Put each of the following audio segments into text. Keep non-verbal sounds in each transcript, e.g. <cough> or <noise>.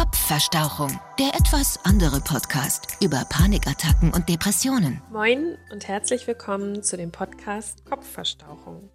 Kopfverstauchung, der etwas andere Podcast über Panikattacken und Depressionen. Moin und herzlich willkommen zu dem Podcast Kopfverstauchung.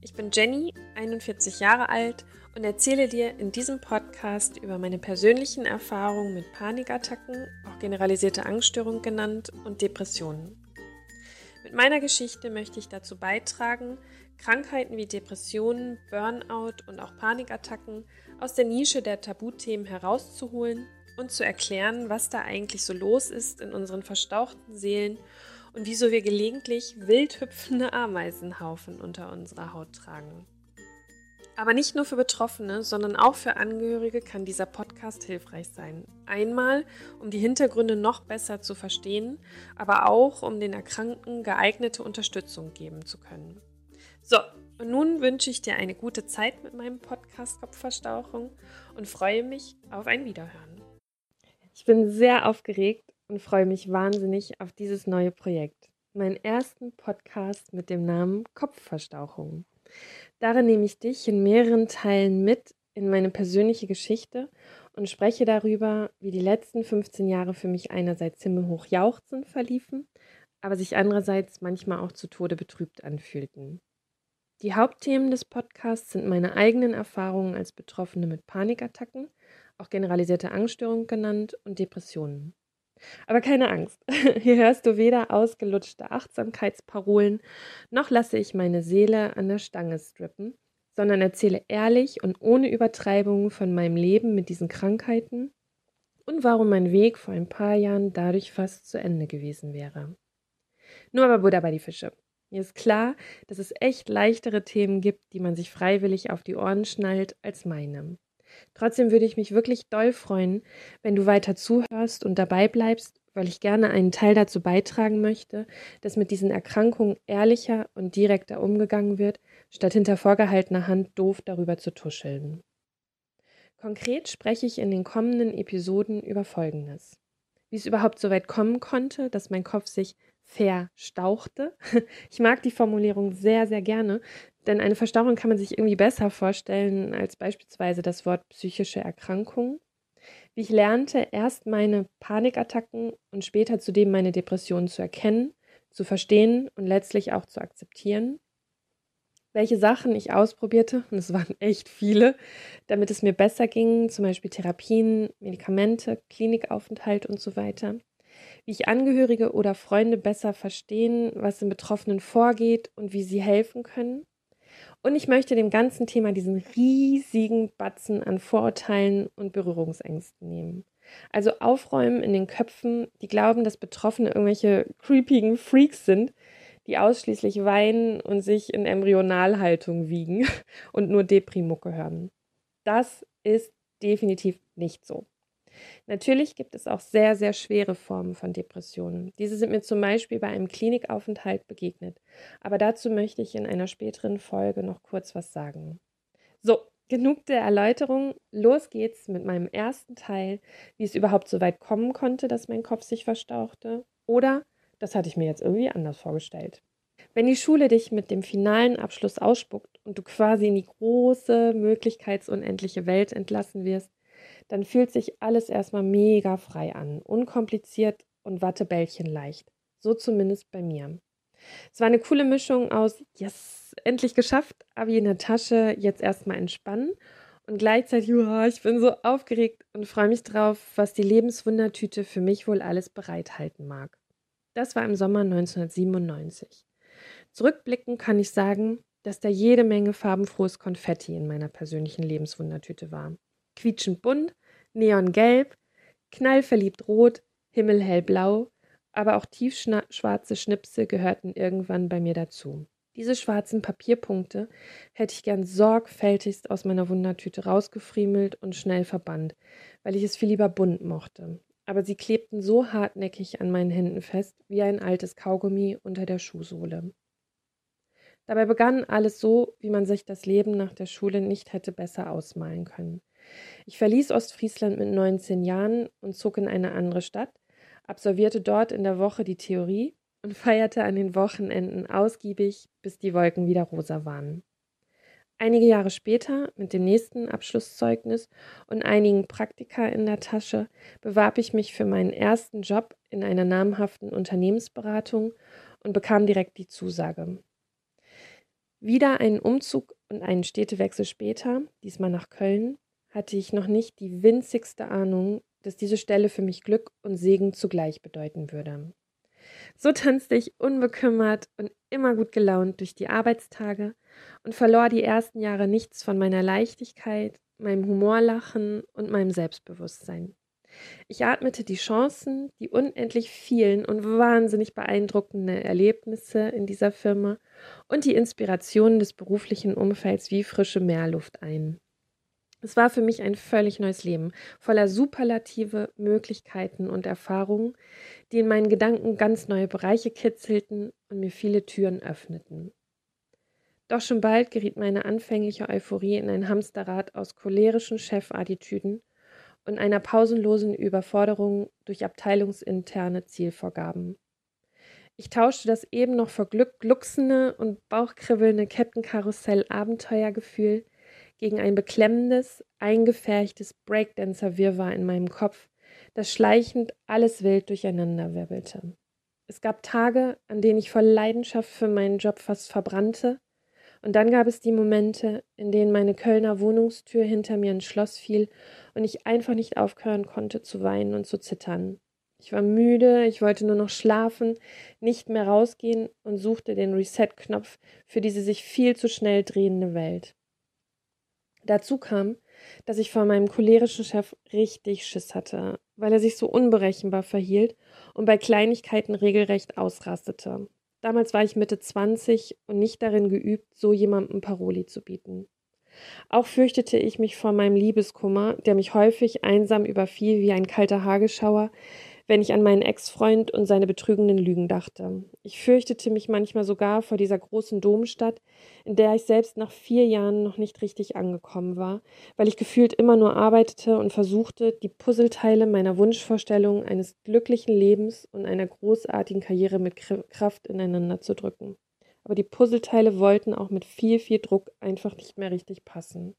Ich bin Jenny, 41 Jahre alt und erzähle dir in diesem Podcast über meine persönlichen Erfahrungen mit Panikattacken, auch generalisierte Angststörung genannt, und Depressionen. Mit meiner Geschichte möchte ich dazu beitragen, Krankheiten wie Depressionen, Burnout und auch Panikattacken aus der Nische der Tabuthemen herauszuholen und zu erklären, was da eigentlich so los ist in unseren verstauchten Seelen und wieso wir gelegentlich wild hüpfende Ameisenhaufen unter unserer Haut tragen. Aber nicht nur für Betroffene, sondern auch für Angehörige kann dieser Podcast hilfreich sein. Einmal, um die Hintergründe noch besser zu verstehen, aber auch, um den Erkrankten geeignete Unterstützung geben zu können. So, und nun wünsche ich dir eine gute Zeit mit meinem Podcast Kopfverstauchung und freue mich auf ein Wiederhören. Ich bin sehr aufgeregt und freue mich wahnsinnig auf dieses neue Projekt. Meinen ersten Podcast mit dem Namen Kopfverstauchung. Darin nehme ich dich in mehreren Teilen mit in meine persönliche Geschichte und spreche darüber, wie die letzten 15 Jahre für mich einerseits himmelhoch jauchzend verliefen, aber sich andererseits manchmal auch zu Tode betrübt anfühlten. Die Hauptthemen des Podcasts sind meine eigenen Erfahrungen als Betroffene mit Panikattacken, auch generalisierte Angststörung genannt, und Depressionen. Aber keine Angst, <laughs> hier hörst du weder ausgelutschte Achtsamkeitsparolen, noch lasse ich meine Seele an der Stange strippen, sondern erzähle ehrlich und ohne Übertreibung von meinem Leben mit diesen Krankheiten und warum mein Weg vor ein paar Jahren dadurch fast zu Ende gewesen wäre. Nur aber Buddha bei die Fische. Mir ist klar, dass es echt leichtere Themen gibt, die man sich freiwillig auf die Ohren schnallt, als meine. Trotzdem würde ich mich wirklich doll freuen, wenn du weiter zuhörst und dabei bleibst, weil ich gerne einen Teil dazu beitragen möchte, dass mit diesen Erkrankungen ehrlicher und direkter umgegangen wird, statt hinter vorgehaltener Hand doof darüber zu tuscheln. Konkret spreche ich in den kommenden Episoden über Folgendes. Wie es überhaupt so weit kommen konnte, dass mein Kopf sich verstauchte. Ich mag die Formulierung sehr, sehr gerne, denn eine Verstauchung kann man sich irgendwie besser vorstellen als beispielsweise das Wort psychische Erkrankung. Wie ich lernte, erst meine Panikattacken und später zudem meine Depressionen zu erkennen, zu verstehen und letztlich auch zu akzeptieren. Welche Sachen ich ausprobierte, und es waren echt viele, damit es mir besser ging, zum Beispiel Therapien, Medikamente, Klinikaufenthalt und so weiter wie ich Angehörige oder Freunde besser verstehen, was im Betroffenen vorgeht und wie sie helfen können. Und ich möchte dem ganzen Thema diesen riesigen Batzen an Vorurteilen und Berührungsängsten nehmen. Also aufräumen in den Köpfen, die glauben, dass Betroffene irgendwelche creepigen Freaks sind, die ausschließlich weinen und sich in Embryonalhaltung wiegen <laughs> und nur Deprimucke hören. Das ist definitiv nicht so. Natürlich gibt es auch sehr, sehr schwere Formen von Depressionen. Diese sind mir zum Beispiel bei einem Klinikaufenthalt begegnet. Aber dazu möchte ich in einer späteren Folge noch kurz was sagen. So, genug der Erläuterung. Los geht's mit meinem ersten Teil, wie es überhaupt so weit kommen konnte, dass mein Kopf sich verstauchte. Oder, das hatte ich mir jetzt irgendwie anders vorgestellt. Wenn die Schule dich mit dem finalen Abschluss ausspuckt und du quasi in die große, möglichkeitsunendliche Welt entlassen wirst, dann fühlt sich alles erstmal mega frei an, unkompliziert und Wattebällchen leicht. So zumindest bei mir. Es war eine coole Mischung aus, yes, endlich geschafft, Abi in der Tasche, jetzt erstmal entspannen und gleichzeitig, oh, ich bin so aufgeregt und freue mich drauf, was die Lebenswundertüte für mich wohl alles bereithalten mag. Das war im Sommer 1997. Zurückblickend kann ich sagen, dass da jede Menge farbenfrohes Konfetti in meiner persönlichen Lebenswundertüte war. Quietschend bunt, neongelb, knallverliebt rot, himmelhellblau, aber auch tiefschwarze Schnipsel gehörten irgendwann bei mir dazu. Diese schwarzen Papierpunkte hätte ich gern sorgfältigst aus meiner Wundertüte rausgefriemelt und schnell verbannt, weil ich es viel lieber bunt mochte. Aber sie klebten so hartnäckig an meinen Händen fest wie ein altes Kaugummi unter der Schuhsohle. Dabei begann alles so, wie man sich das Leben nach der Schule nicht hätte besser ausmalen können. Ich verließ Ostfriesland mit 19 Jahren und zog in eine andere Stadt, absolvierte dort in der Woche die Theorie und <laughs> feierte an den Wochenenden ausgiebig, bis die Wolken wieder rosa waren. Einige Jahre später, mit dem nächsten Abschlusszeugnis und einigen Praktika in der Tasche, bewarb ich mich für meinen ersten Job in einer namhaften Unternehmensberatung und bekam direkt die Zusage. Wieder einen Umzug und einen Städtewechsel später, diesmal nach Köln, hatte ich noch nicht die winzigste Ahnung, dass diese Stelle für mich Glück und Segen zugleich bedeuten würde. So tanzte ich unbekümmert und immer gut gelaunt durch die Arbeitstage und verlor die ersten Jahre nichts von meiner Leichtigkeit, meinem Humorlachen und meinem Selbstbewusstsein. Ich atmete die Chancen, die unendlich vielen und wahnsinnig beeindruckenden Erlebnisse in dieser Firma und die Inspirationen des beruflichen Umfelds wie frische Meerluft ein. Es war für mich ein völlig neues Leben, voller superlative Möglichkeiten und Erfahrungen, die in meinen Gedanken ganz neue Bereiche kitzelten und mir viele Türen öffneten. Doch schon bald geriet meine anfängliche Euphorie in ein Hamsterrad aus cholerischen Chefattitüden und einer pausenlosen Überforderung durch abteilungsinterne Zielvorgaben. Ich tauschte das eben noch vor Glück glucksende und bauchkribbelnde Kettenkarussell-Abenteuergefühl gegen ein beklemmendes, eingefärchtes Breakdancer-Wirrwarr in meinem Kopf, das schleichend alles wild durcheinanderwirbelte. Es gab Tage, an denen ich voll Leidenschaft für meinen Job fast verbrannte, und dann gab es die Momente, in denen meine Kölner Wohnungstür hinter mir ins Schloss fiel und ich einfach nicht aufhören konnte zu weinen und zu zittern. Ich war müde, ich wollte nur noch schlafen, nicht mehr rausgehen und suchte den Reset-Knopf für diese sich viel zu schnell drehende Welt. Dazu kam, dass ich vor meinem cholerischen Chef richtig Schiss hatte, weil er sich so unberechenbar verhielt und bei Kleinigkeiten regelrecht ausrastete. Damals war ich Mitte 20 und nicht darin geübt, so jemandem Paroli zu bieten. Auch fürchtete ich mich vor meinem Liebeskummer, der mich häufig einsam überfiel wie ein kalter Hagelschauer, wenn ich an meinen Ex-Freund und seine betrügenden Lügen dachte. Ich fürchtete mich manchmal sogar vor dieser großen Domstadt, in der ich selbst nach vier Jahren noch nicht richtig angekommen war, weil ich gefühlt immer nur arbeitete und versuchte, die Puzzleteile meiner Wunschvorstellung eines glücklichen Lebens und einer großartigen Karriere mit Kraft ineinander zu drücken. Aber die Puzzleteile wollten auch mit viel, viel Druck einfach nicht mehr richtig passen.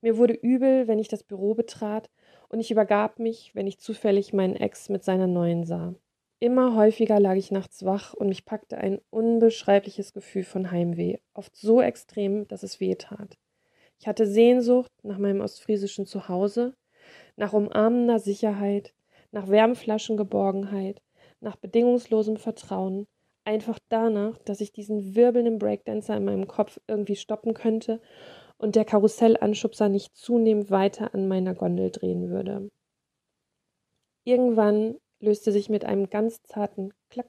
Mir wurde übel, wenn ich das Büro betrat und ich übergab mich, wenn ich zufällig meinen Ex mit seiner neuen sah. Immer häufiger lag ich nachts wach und mich packte ein unbeschreibliches Gefühl von Heimweh, oft so extrem, dass es weh tat. Ich hatte Sehnsucht nach meinem ostfriesischen Zuhause, nach umarmender Sicherheit, nach Wärmflaschengeborgenheit, nach bedingungslosem Vertrauen, einfach danach, dass ich diesen wirbelnden Breakdancer in meinem Kopf irgendwie stoppen könnte und der Karussellanschubser nicht zunehmend weiter an meiner Gondel drehen würde. Irgendwann löste sich mit einem ganz zarten Klack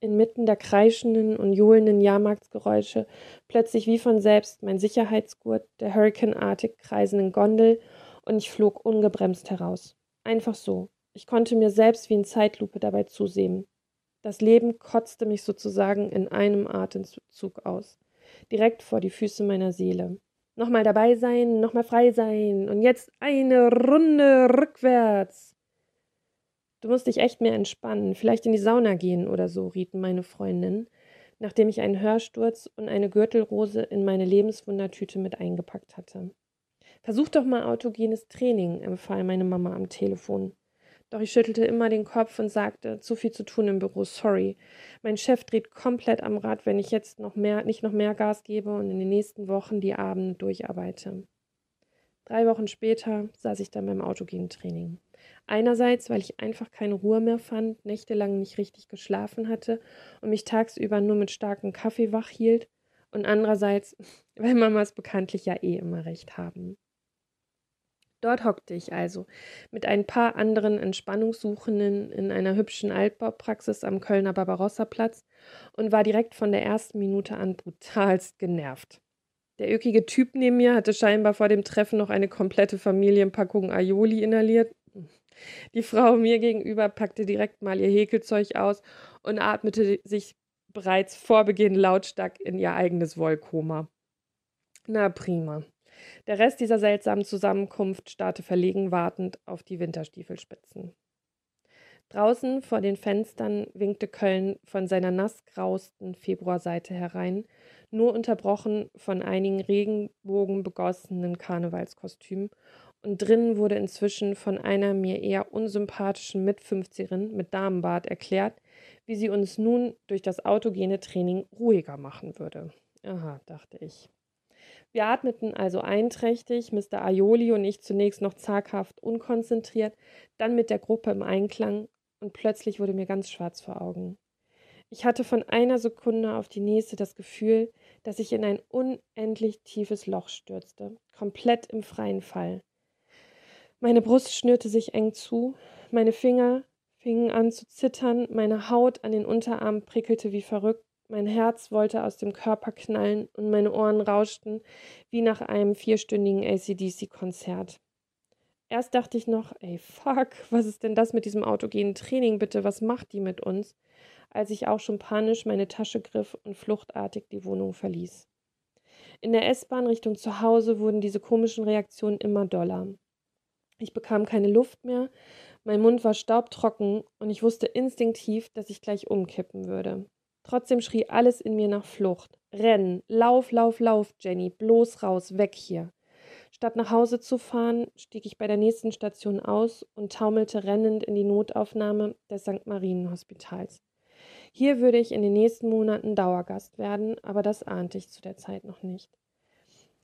inmitten der kreischenden und johlenden Jahrmarktsgeräusche plötzlich wie von selbst mein Sicherheitsgurt der hurrikanartig kreisenden Gondel und ich flog ungebremst heraus. Einfach so. Ich konnte mir selbst wie in Zeitlupe dabei zusehen. Das Leben kotzte mich sozusagen in einem Atemzug aus, direkt vor die Füße meiner Seele nochmal dabei sein, nochmal frei sein und jetzt eine Runde rückwärts. Du musst dich echt mehr entspannen, vielleicht in die Sauna gehen oder so, rieten meine Freundin, nachdem ich einen Hörsturz und eine Gürtelrose in meine Lebenswundertüte mit eingepackt hatte. Versuch doch mal autogenes Training, empfahl meine Mama am Telefon. Doch ich schüttelte immer den Kopf und sagte, zu viel zu tun im Büro, sorry. Mein Chef dreht komplett am Rad, wenn ich jetzt noch mehr, nicht noch mehr Gas gebe und in den nächsten Wochen die Abende durcharbeite. Drei Wochen später saß ich dann beim autogenen Training. Einerseits, weil ich einfach keine Ruhe mehr fand, nächtelang nicht richtig geschlafen hatte und mich tagsüber nur mit starkem Kaffee wach hielt. Und andererseits, <laughs> weil Mamas bekanntlich ja eh immer recht haben. Dort hockte ich also mit ein paar anderen Entspannungssuchenden in einer hübschen Altbaupraxis am Kölner Barbarossa-Platz und war direkt von der ersten Minute an brutalst genervt. Der ökige Typ neben mir hatte scheinbar vor dem Treffen noch eine komplette Familienpackung Aioli inhaliert. Die Frau mir gegenüber packte direkt mal ihr Häkelzeug aus und atmete sich bereits vor Beginn lautstark in ihr eigenes Wollkoma. Na prima. Der Rest dieser seltsamen Zusammenkunft starrte verlegen wartend auf die Winterstiefelspitzen. Draußen vor den Fenstern winkte Köln von seiner nassgrausten Februarseite herein, nur unterbrochen von einigen regenbogenbegossenen Karnevalskostümen. Und drinnen wurde inzwischen von einer mir eher unsympathischen Mitfünfzigerin mit Damenbart erklärt, wie sie uns nun durch das autogene Training ruhiger machen würde. Aha, dachte ich. Wir atmeten also einträchtig, Mr. Aioli und ich zunächst noch zaghaft unkonzentriert, dann mit der Gruppe im Einklang, und plötzlich wurde mir ganz schwarz vor Augen. Ich hatte von einer Sekunde auf die nächste das Gefühl, dass ich in ein unendlich tiefes Loch stürzte, komplett im freien Fall. Meine Brust schnürte sich eng zu, meine Finger fingen an zu zittern, meine Haut an den Unterarmen prickelte wie verrückt, mein Herz wollte aus dem Körper knallen und meine Ohren rauschten wie nach einem vierstündigen ACDC-Konzert. Erst dachte ich noch, ey, fuck, was ist denn das mit diesem autogenen Training bitte? Was macht die mit uns? Als ich auch schon panisch meine Tasche griff und fluchtartig die Wohnung verließ. In der S-Bahn Richtung zu Hause wurden diese komischen Reaktionen immer doller. Ich bekam keine Luft mehr, mein Mund war staubtrocken und ich wusste instinktiv, dass ich gleich umkippen würde. Trotzdem schrie alles in mir nach Flucht. Rennen, lauf, lauf, lauf, Jenny, bloß raus, weg hier. Statt nach Hause zu fahren, stieg ich bei der nächsten Station aus und taumelte rennend in die Notaufnahme des St. Marien Hospitals. Hier würde ich in den nächsten Monaten Dauergast werden, aber das ahnte ich zu der Zeit noch nicht.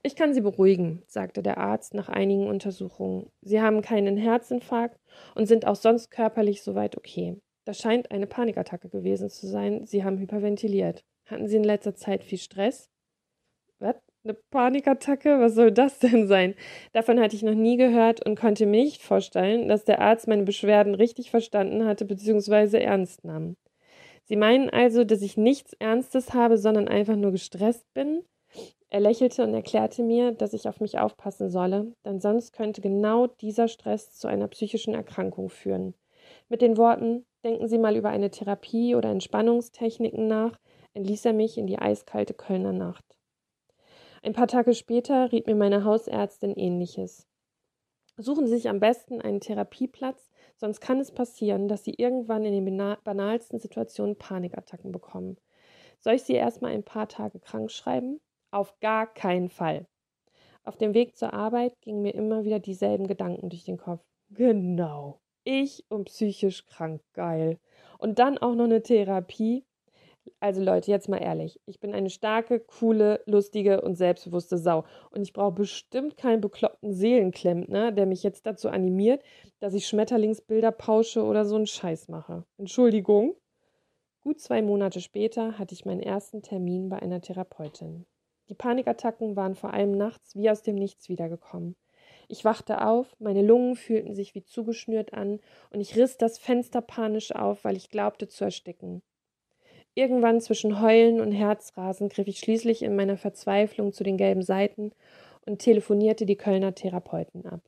Ich kann Sie beruhigen, sagte der Arzt nach einigen Untersuchungen. Sie haben keinen Herzinfarkt und sind auch sonst körperlich soweit okay. Das scheint eine Panikattacke gewesen zu sein. Sie haben hyperventiliert. Hatten Sie in letzter Zeit viel Stress? Was? Eine Panikattacke? Was soll das denn sein? Davon hatte ich noch nie gehört und konnte mir nicht vorstellen, dass der Arzt meine Beschwerden richtig verstanden hatte bzw. ernst nahm. Sie meinen also, dass ich nichts Ernstes habe, sondern einfach nur gestresst bin? Er lächelte und erklärte mir, dass ich auf mich aufpassen solle, denn sonst könnte genau dieser Stress zu einer psychischen Erkrankung führen. Mit den Worten Denken Sie mal über eine Therapie oder Entspannungstechniken nach, entließ er mich in die eiskalte Kölner Nacht. Ein paar Tage später riet mir meine Hausärztin ähnliches. Suchen Sie sich am besten einen Therapieplatz, sonst kann es passieren, dass Sie irgendwann in den banalsten Situationen Panikattacken bekommen. Soll ich Sie erstmal ein paar Tage krank schreiben? Auf gar keinen Fall. Auf dem Weg zur Arbeit gingen mir immer wieder dieselben Gedanken durch den Kopf. Genau. Ich und psychisch krank, geil. Und dann auch noch eine Therapie. Also Leute, jetzt mal ehrlich, ich bin eine starke, coole, lustige und selbstbewusste Sau. Und ich brauche bestimmt keinen bekloppten Seelenklempner, der mich jetzt dazu animiert, dass ich Schmetterlingsbilder pausche oder so einen Scheiß mache. Entschuldigung. Gut zwei Monate später hatte ich meinen ersten Termin bei einer Therapeutin. Die Panikattacken waren vor allem nachts wie aus dem Nichts wiedergekommen. Ich wachte auf, meine Lungen fühlten sich wie zugeschnürt an und ich riss das Fenster panisch auf, weil ich glaubte zu ersticken. Irgendwann zwischen Heulen und Herzrasen griff ich schließlich in meiner Verzweiflung zu den gelben Seiten und telefonierte die Kölner Therapeuten ab.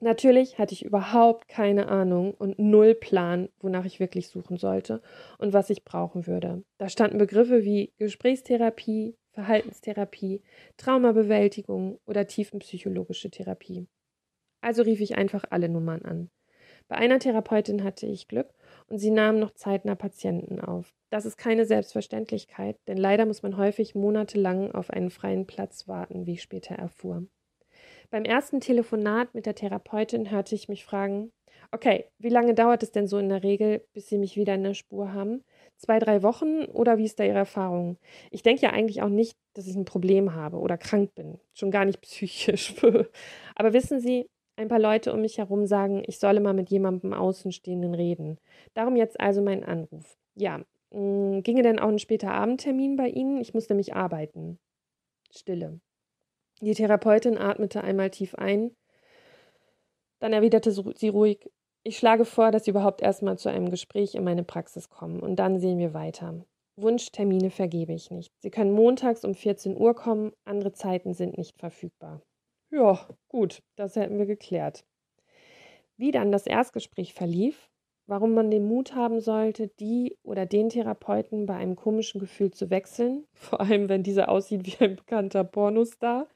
Natürlich hatte ich überhaupt keine Ahnung und null Plan, wonach ich wirklich suchen sollte und was ich brauchen würde. Da standen Begriffe wie Gesprächstherapie, Verhaltenstherapie, Traumabewältigung oder tiefenpsychologische Therapie. Also rief ich einfach alle Nummern an. Bei einer Therapeutin hatte ich Glück und sie nahm noch zeitnah Patienten auf. Das ist keine Selbstverständlichkeit, denn leider muss man häufig monatelang auf einen freien Platz warten, wie ich später erfuhr. Beim ersten Telefonat mit der Therapeutin hörte ich mich fragen, okay, wie lange dauert es denn so in der Regel, bis Sie mich wieder in der Spur haben? Zwei, drei Wochen oder wie ist da Ihre Erfahrung? Ich denke ja eigentlich auch nicht, dass ich ein Problem habe oder krank bin, schon gar nicht <laughs> psychisch. Aber wissen Sie, ein paar Leute um mich herum sagen, ich solle mal mit jemandem Außenstehenden reden. Darum jetzt also mein Anruf. Ja, mh, mm, ginge denn auch ein später Abendtermin bei Ihnen? Ich muss nämlich arbeiten. Stille. Die Therapeutin atmete einmal tief ein. Dann erwiderte sie ruhig, ich schlage vor, dass Sie überhaupt erstmal zu einem Gespräch in meine Praxis kommen und dann sehen wir weiter. Wunschtermine vergebe ich nicht. Sie können montags um 14 Uhr kommen, andere Zeiten sind nicht verfügbar. Ja, gut, das hätten wir geklärt. Wie dann das Erstgespräch verlief, warum man den Mut haben sollte, die oder den Therapeuten bei einem komischen Gefühl zu wechseln, <laughs> vor allem wenn dieser aussieht wie ein bekannter Pornostar,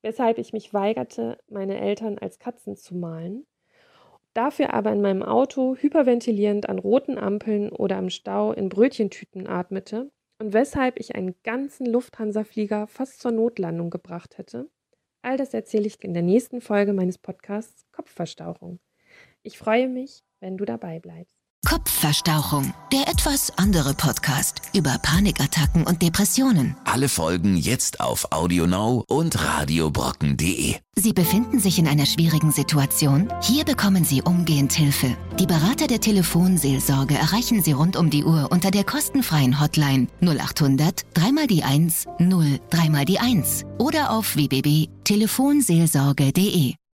weshalb ich mich weigerte, meine Eltern als Katzen zu malen dafür aber in meinem Auto hyperventilierend an roten Ampeln oder am Stau in Brötchentüten atmete und weshalb ich einen ganzen Lufthansa-Flieger fast zur Notlandung gebracht hätte, all das erzähle ich in der nächsten Folge meines Podcasts Kopfverstauchung. Ich freue mich, wenn du dabei bleibst. Kopfverstauchung, der etwas andere Podcast über Panikattacken und Depressionen. Alle Folgen jetzt auf AudioNow und radiobrocken.de. Sie befinden sich in einer schwierigen Situation? Hier bekommen Sie umgehend Hilfe. Die Berater der Telefonseelsorge erreichen Sie rund um die Uhr unter der kostenfreien Hotline 0800 3 die 1 0 3 die 1 oder auf www.telefonseelsorge.de.